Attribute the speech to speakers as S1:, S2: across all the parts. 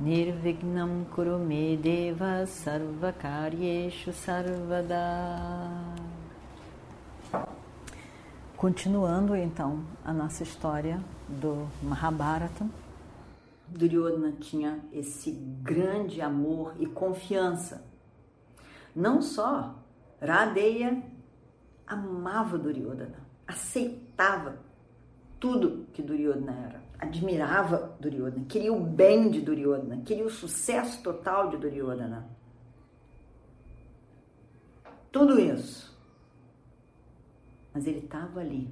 S1: Nirvignam Kurume Deva Sarvakaryeshu Sarvada. Continuando então a nossa história do Mahabharata, Duryodhana tinha esse grande amor e confiança. Não só Radeya amava Duryodhana, aceitava tudo que Duryodhana era, admirava Duryodhana, queria o bem de Duryodhana, queria o sucesso total de Duryodhana. Tudo isso mas ele estava ali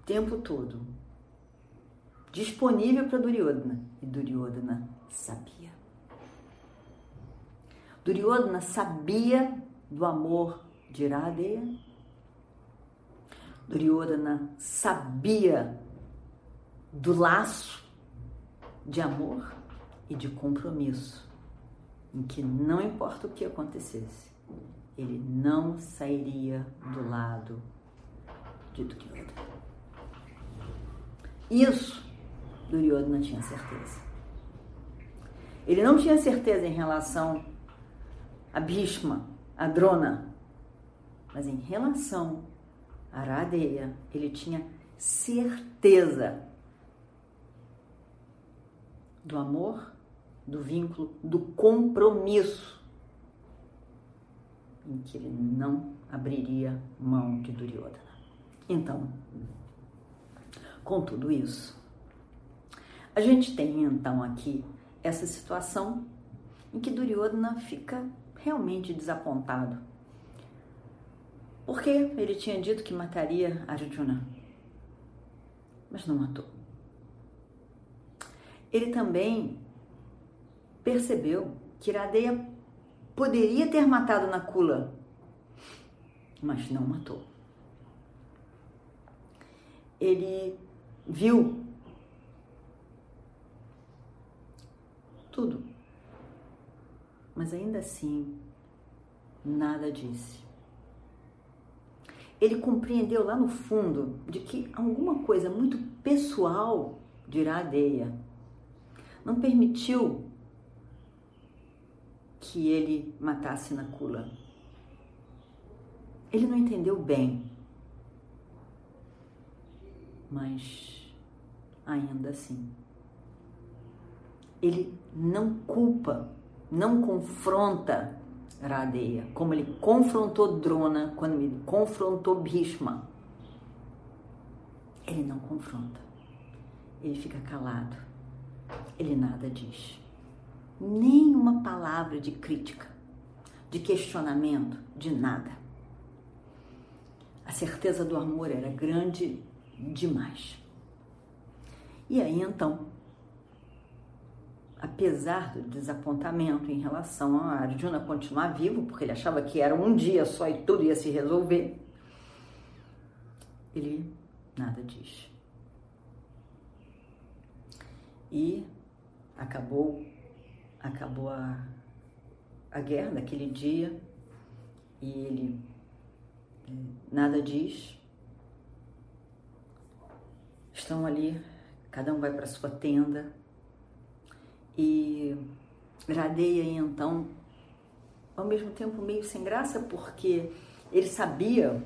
S1: o tempo todo, disponível para Duryodhana, e Duryodhana sabia. Duryodhana sabia do amor de Iradeya. Duryodhana sabia do laço de amor e de compromisso, em que não importa o que acontecesse, ele não sairia do lado de Duryodhana. Isso Duryodhana tinha certeza. Ele não tinha certeza em relação a Bhishma, a Drona, mas em relação a Aradeya, ele tinha certeza do amor, do vínculo, do compromisso em que ele não abriria mão de Duryodhana. Então, com tudo isso, a gente tem então aqui essa situação em que Duryodhana fica realmente desapontado. Porque ele tinha dito que mataria Arjuna, mas não matou. Ele também percebeu que Iradeya Poderia ter matado Nakula, mas não matou. Ele viu tudo, mas ainda assim nada disse. Ele compreendeu lá no fundo de que alguma coisa muito pessoal de Iradeia não permitiu que ele matasse Nakula. Ele não entendeu bem, mas ainda assim. Ele não culpa, não confronta Radeya, como ele confrontou Drona, quando ele confrontou Bhishma. Ele não confronta, ele fica calado, ele nada diz nenhuma palavra de crítica, de questionamento, de nada. A certeza do amor era grande demais. E aí então, apesar do desapontamento em relação a Arjuna continuar vivo, porque ele achava que era um dia só e tudo ia se resolver, ele nada diz. E acabou acabou a, a guerra naquele dia e ele é, nada diz. Estão ali, cada um vai para sua tenda e Radeia então, ao mesmo tempo meio sem graça, porque ele sabia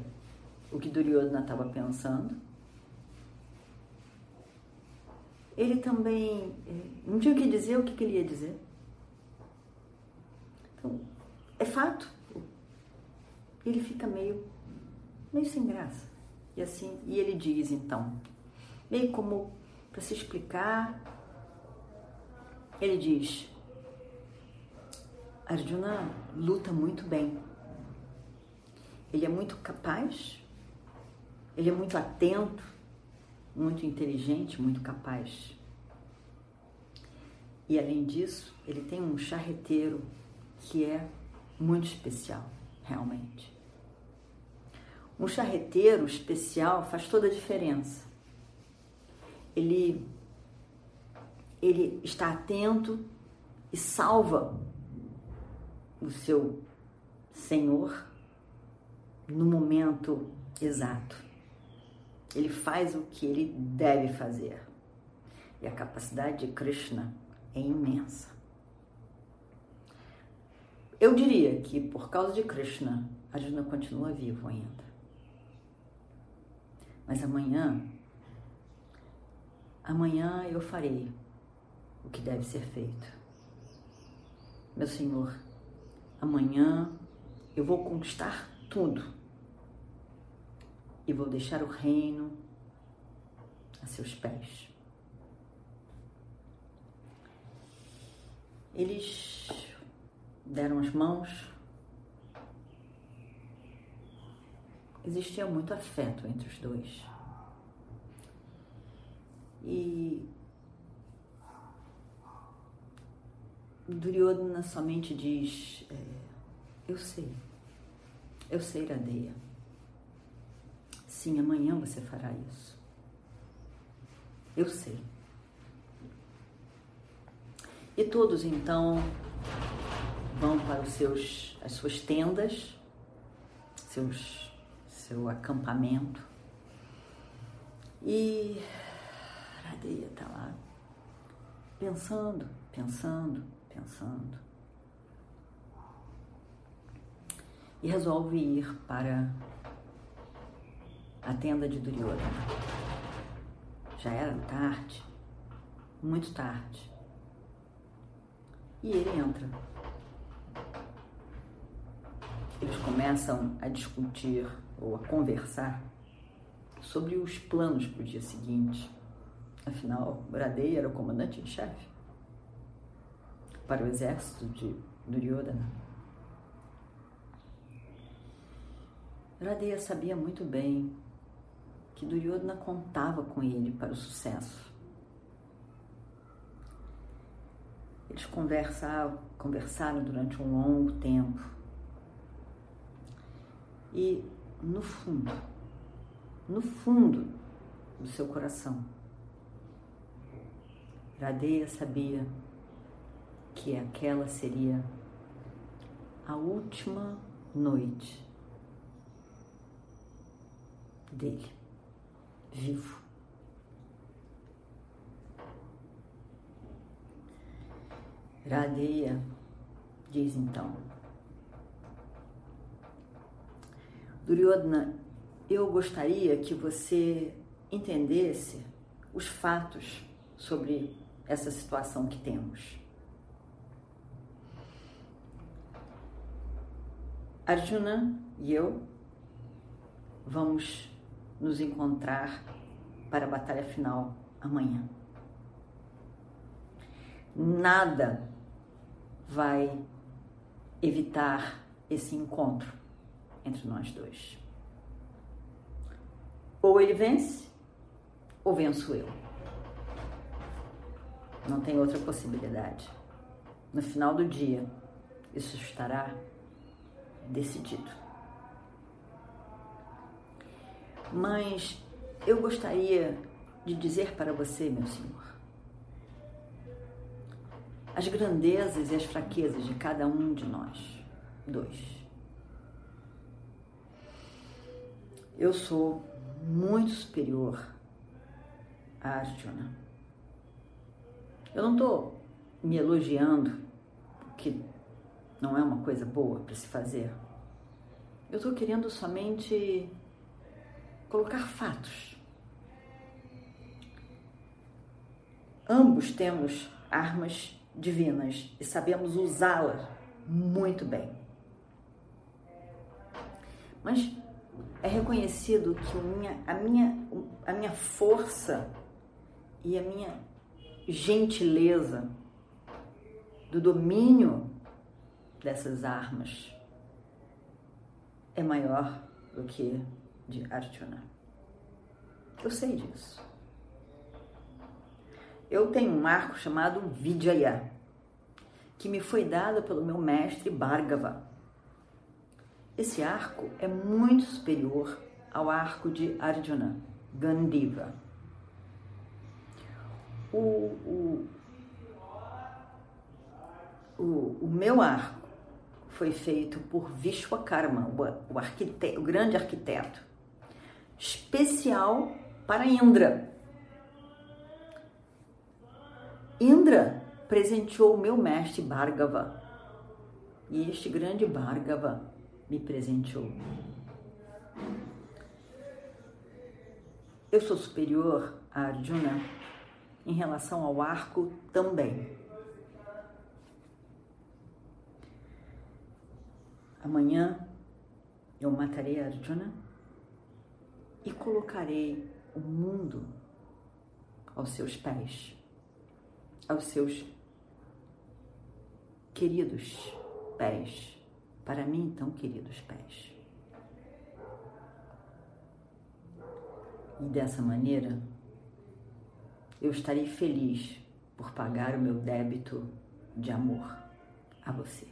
S1: o que Duryodhana estava pensando. Ele também é, não tinha o que dizer, o que, que ele ia dizer. Então, é fato. Ele fica meio, meio sem graça. E assim, e ele diz então, meio como para se explicar, ele diz: Arjuna luta muito bem. Ele é muito capaz, ele é muito atento, muito inteligente, muito capaz. E além disso, ele tem um charreteiro que é muito especial, realmente. Um charreteiro especial faz toda a diferença. Ele, ele está atento e salva o seu senhor no momento exato. Ele faz o que ele deve fazer. E a capacidade de Krishna é imensa. Eu diria que por causa de Krishna, Arjuna continua vivo ainda. Mas amanhã, amanhã eu farei o que deve ser feito. Meu Senhor, amanhã eu vou conquistar tudo e vou deixar o reino a seus pés. Eles deram as mãos. Existia muito afeto entre os dois. E Duryodhana somente diz: é, Eu sei, eu sei, Iradeia. Sim, amanhã você fará isso. Eu sei. E todos então vão para os seus, as suas tendas, seus, seu acampamento. E Radeia está lá, pensando, pensando, pensando. E resolve ir para a tenda de Duryodhana. Já era tarde, muito tarde. E ele entra. Eles começam a discutir ou a conversar sobre os planos para o dia seguinte. Afinal, Bradei era o comandante em chefe para o exército de Duryodhana. Radeya sabia muito bem que Duryodhana contava com ele para o sucesso. Eles conversaram, conversaram durante um longo tempo. E no fundo, no fundo do seu coração, Radeya sabia que aquela seria a última noite dele, vivo. Radeia diz então: Duryodhana, eu gostaria que você entendesse os fatos sobre essa situação que temos. Arjuna e eu vamos nos encontrar para a batalha final amanhã. Nada vai evitar esse encontro entre nós dois. Ou ele vence, ou venço eu. Não tem outra possibilidade. No final do dia, isso estará decidido. Mas eu gostaria de dizer para você, meu senhor, as grandezas e as fraquezas de cada um de nós. Dois. Eu sou muito superior a Arjuna. Eu não estou me elogiando, que não é uma coisa boa para se fazer. Eu estou querendo somente colocar fatos. Ambos temos armas divinas e sabemos usá-las muito bem. Mas é reconhecido que minha, a, minha, a minha força e a minha gentileza do domínio dessas armas é maior do que de Arjuna. Eu sei disso. eu tenho um arco chamado Vijaya, que me foi dado pelo meu mestre Bhargava. Esse arco é muito superior ao arco de Arjuna, Gandiva. O, o, o, o meu arco foi feito por Vishwakarma, o, o, arquiteto, o grande arquiteto, especial para Indra. Indra presenteou o meu mestre Bhargava e este grande Bhargava me presenteou. Eu sou superior a Arjuna em relação ao arco também. Amanhã eu matarei Arjuna e colocarei o mundo aos seus pés, aos seus queridos pés, para mim tão queridos pés. E dessa maneira, eu estarei feliz por pagar o meu débito de amor a você,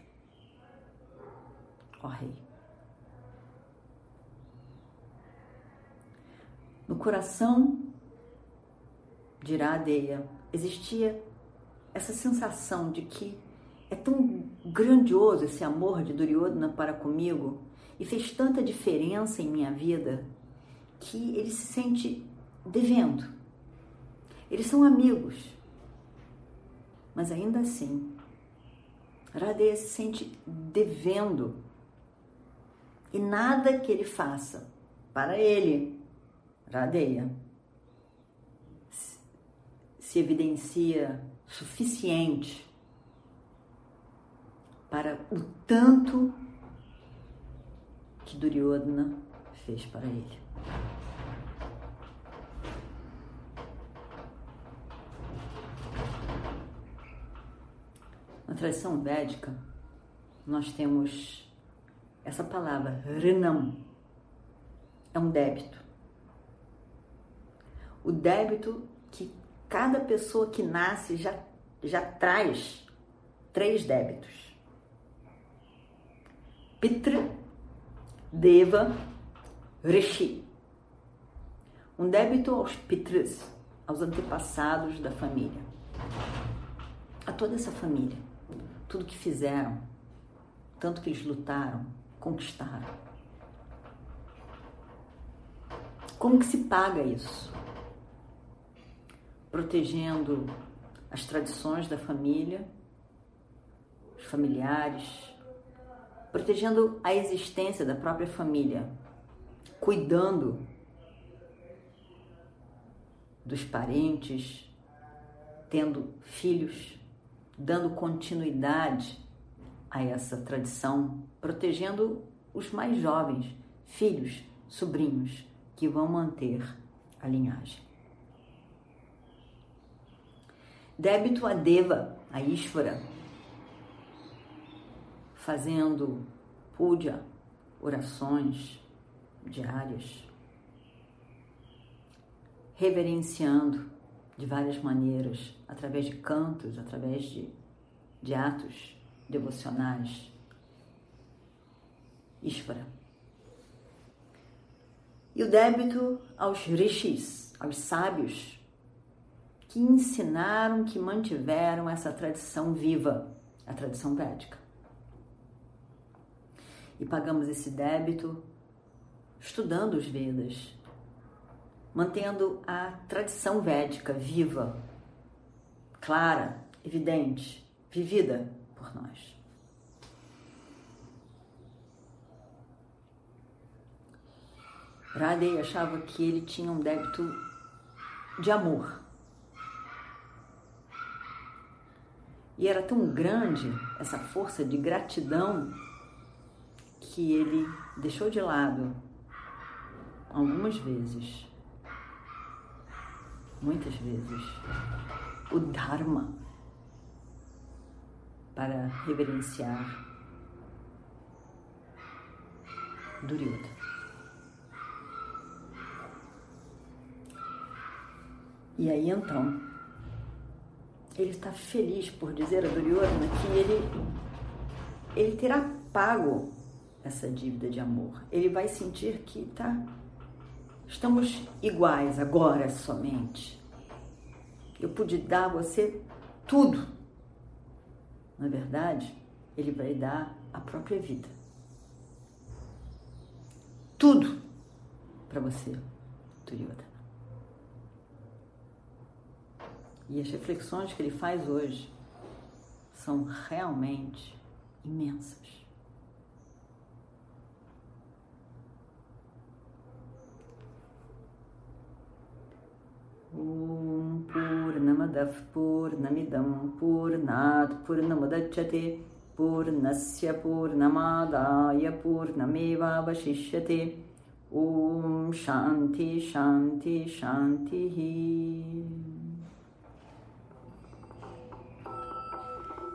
S1: ó Rei. No coração de Iradeia existia essa sensação de que é tão grandioso esse amor de Duryodhana para comigo e fez tanta diferença em minha vida que ele se sente devendo. Eles são amigos, mas ainda assim, Radeya se sente devendo e nada que ele faça para ele, Radeya, se evidencia suficiente para o tanto que Duryodhana fez para ele. Na tradição védica, nós temos essa palavra, rinam, é um débito. O débito que cada pessoa que nasce já, já traz três débitos. Pitra, Deva, Rishi. Um débito aos Pitras, aos antepassados da família. A toda essa família tudo que fizeram, tanto que eles lutaram, conquistaram. Como que se paga isso? Protegendo as tradições da família, os familiares, protegendo a existência da própria família, cuidando dos parentes, tendo filhos dando continuidade a essa tradição, protegendo os mais jovens, filhos, sobrinhos, que vão manter a linhagem. Débito a Deva, a Ishvara, fazendo puja, orações diárias, reverenciando de várias maneiras, através de cantos, através de, de atos devocionais. Ishvara. E o débito aos rishis, aos sábios, que ensinaram, que mantiveram essa tradição viva, a tradição védica. E pagamos esse débito estudando os Vedas, mantendo a tradição védica viva, clara, evidente, vivida por nós. Radei achava que ele tinha um débito de amor. E era tão grande essa força de gratidão que ele deixou de lado algumas vezes muitas vezes, o Dharma para reverenciar Duryodhana. E aí então, ele está feliz por dizer a Duryodhana que ele, ele terá pago essa dívida de amor. Ele vai sentir que tá, estamos iguais agora somente. Eu pude dar a você tudo. Na verdade, ele vai dar a própria vida. Tudo para você, Duryodhana. E as reflexões que ele faz hoje são realmente imensas. Om Purnamadav Purnamidam Purnat Purnamadachyate Purnasya Purnamadaya Purnameva Vashishyate Om Shanti Shanti Shanti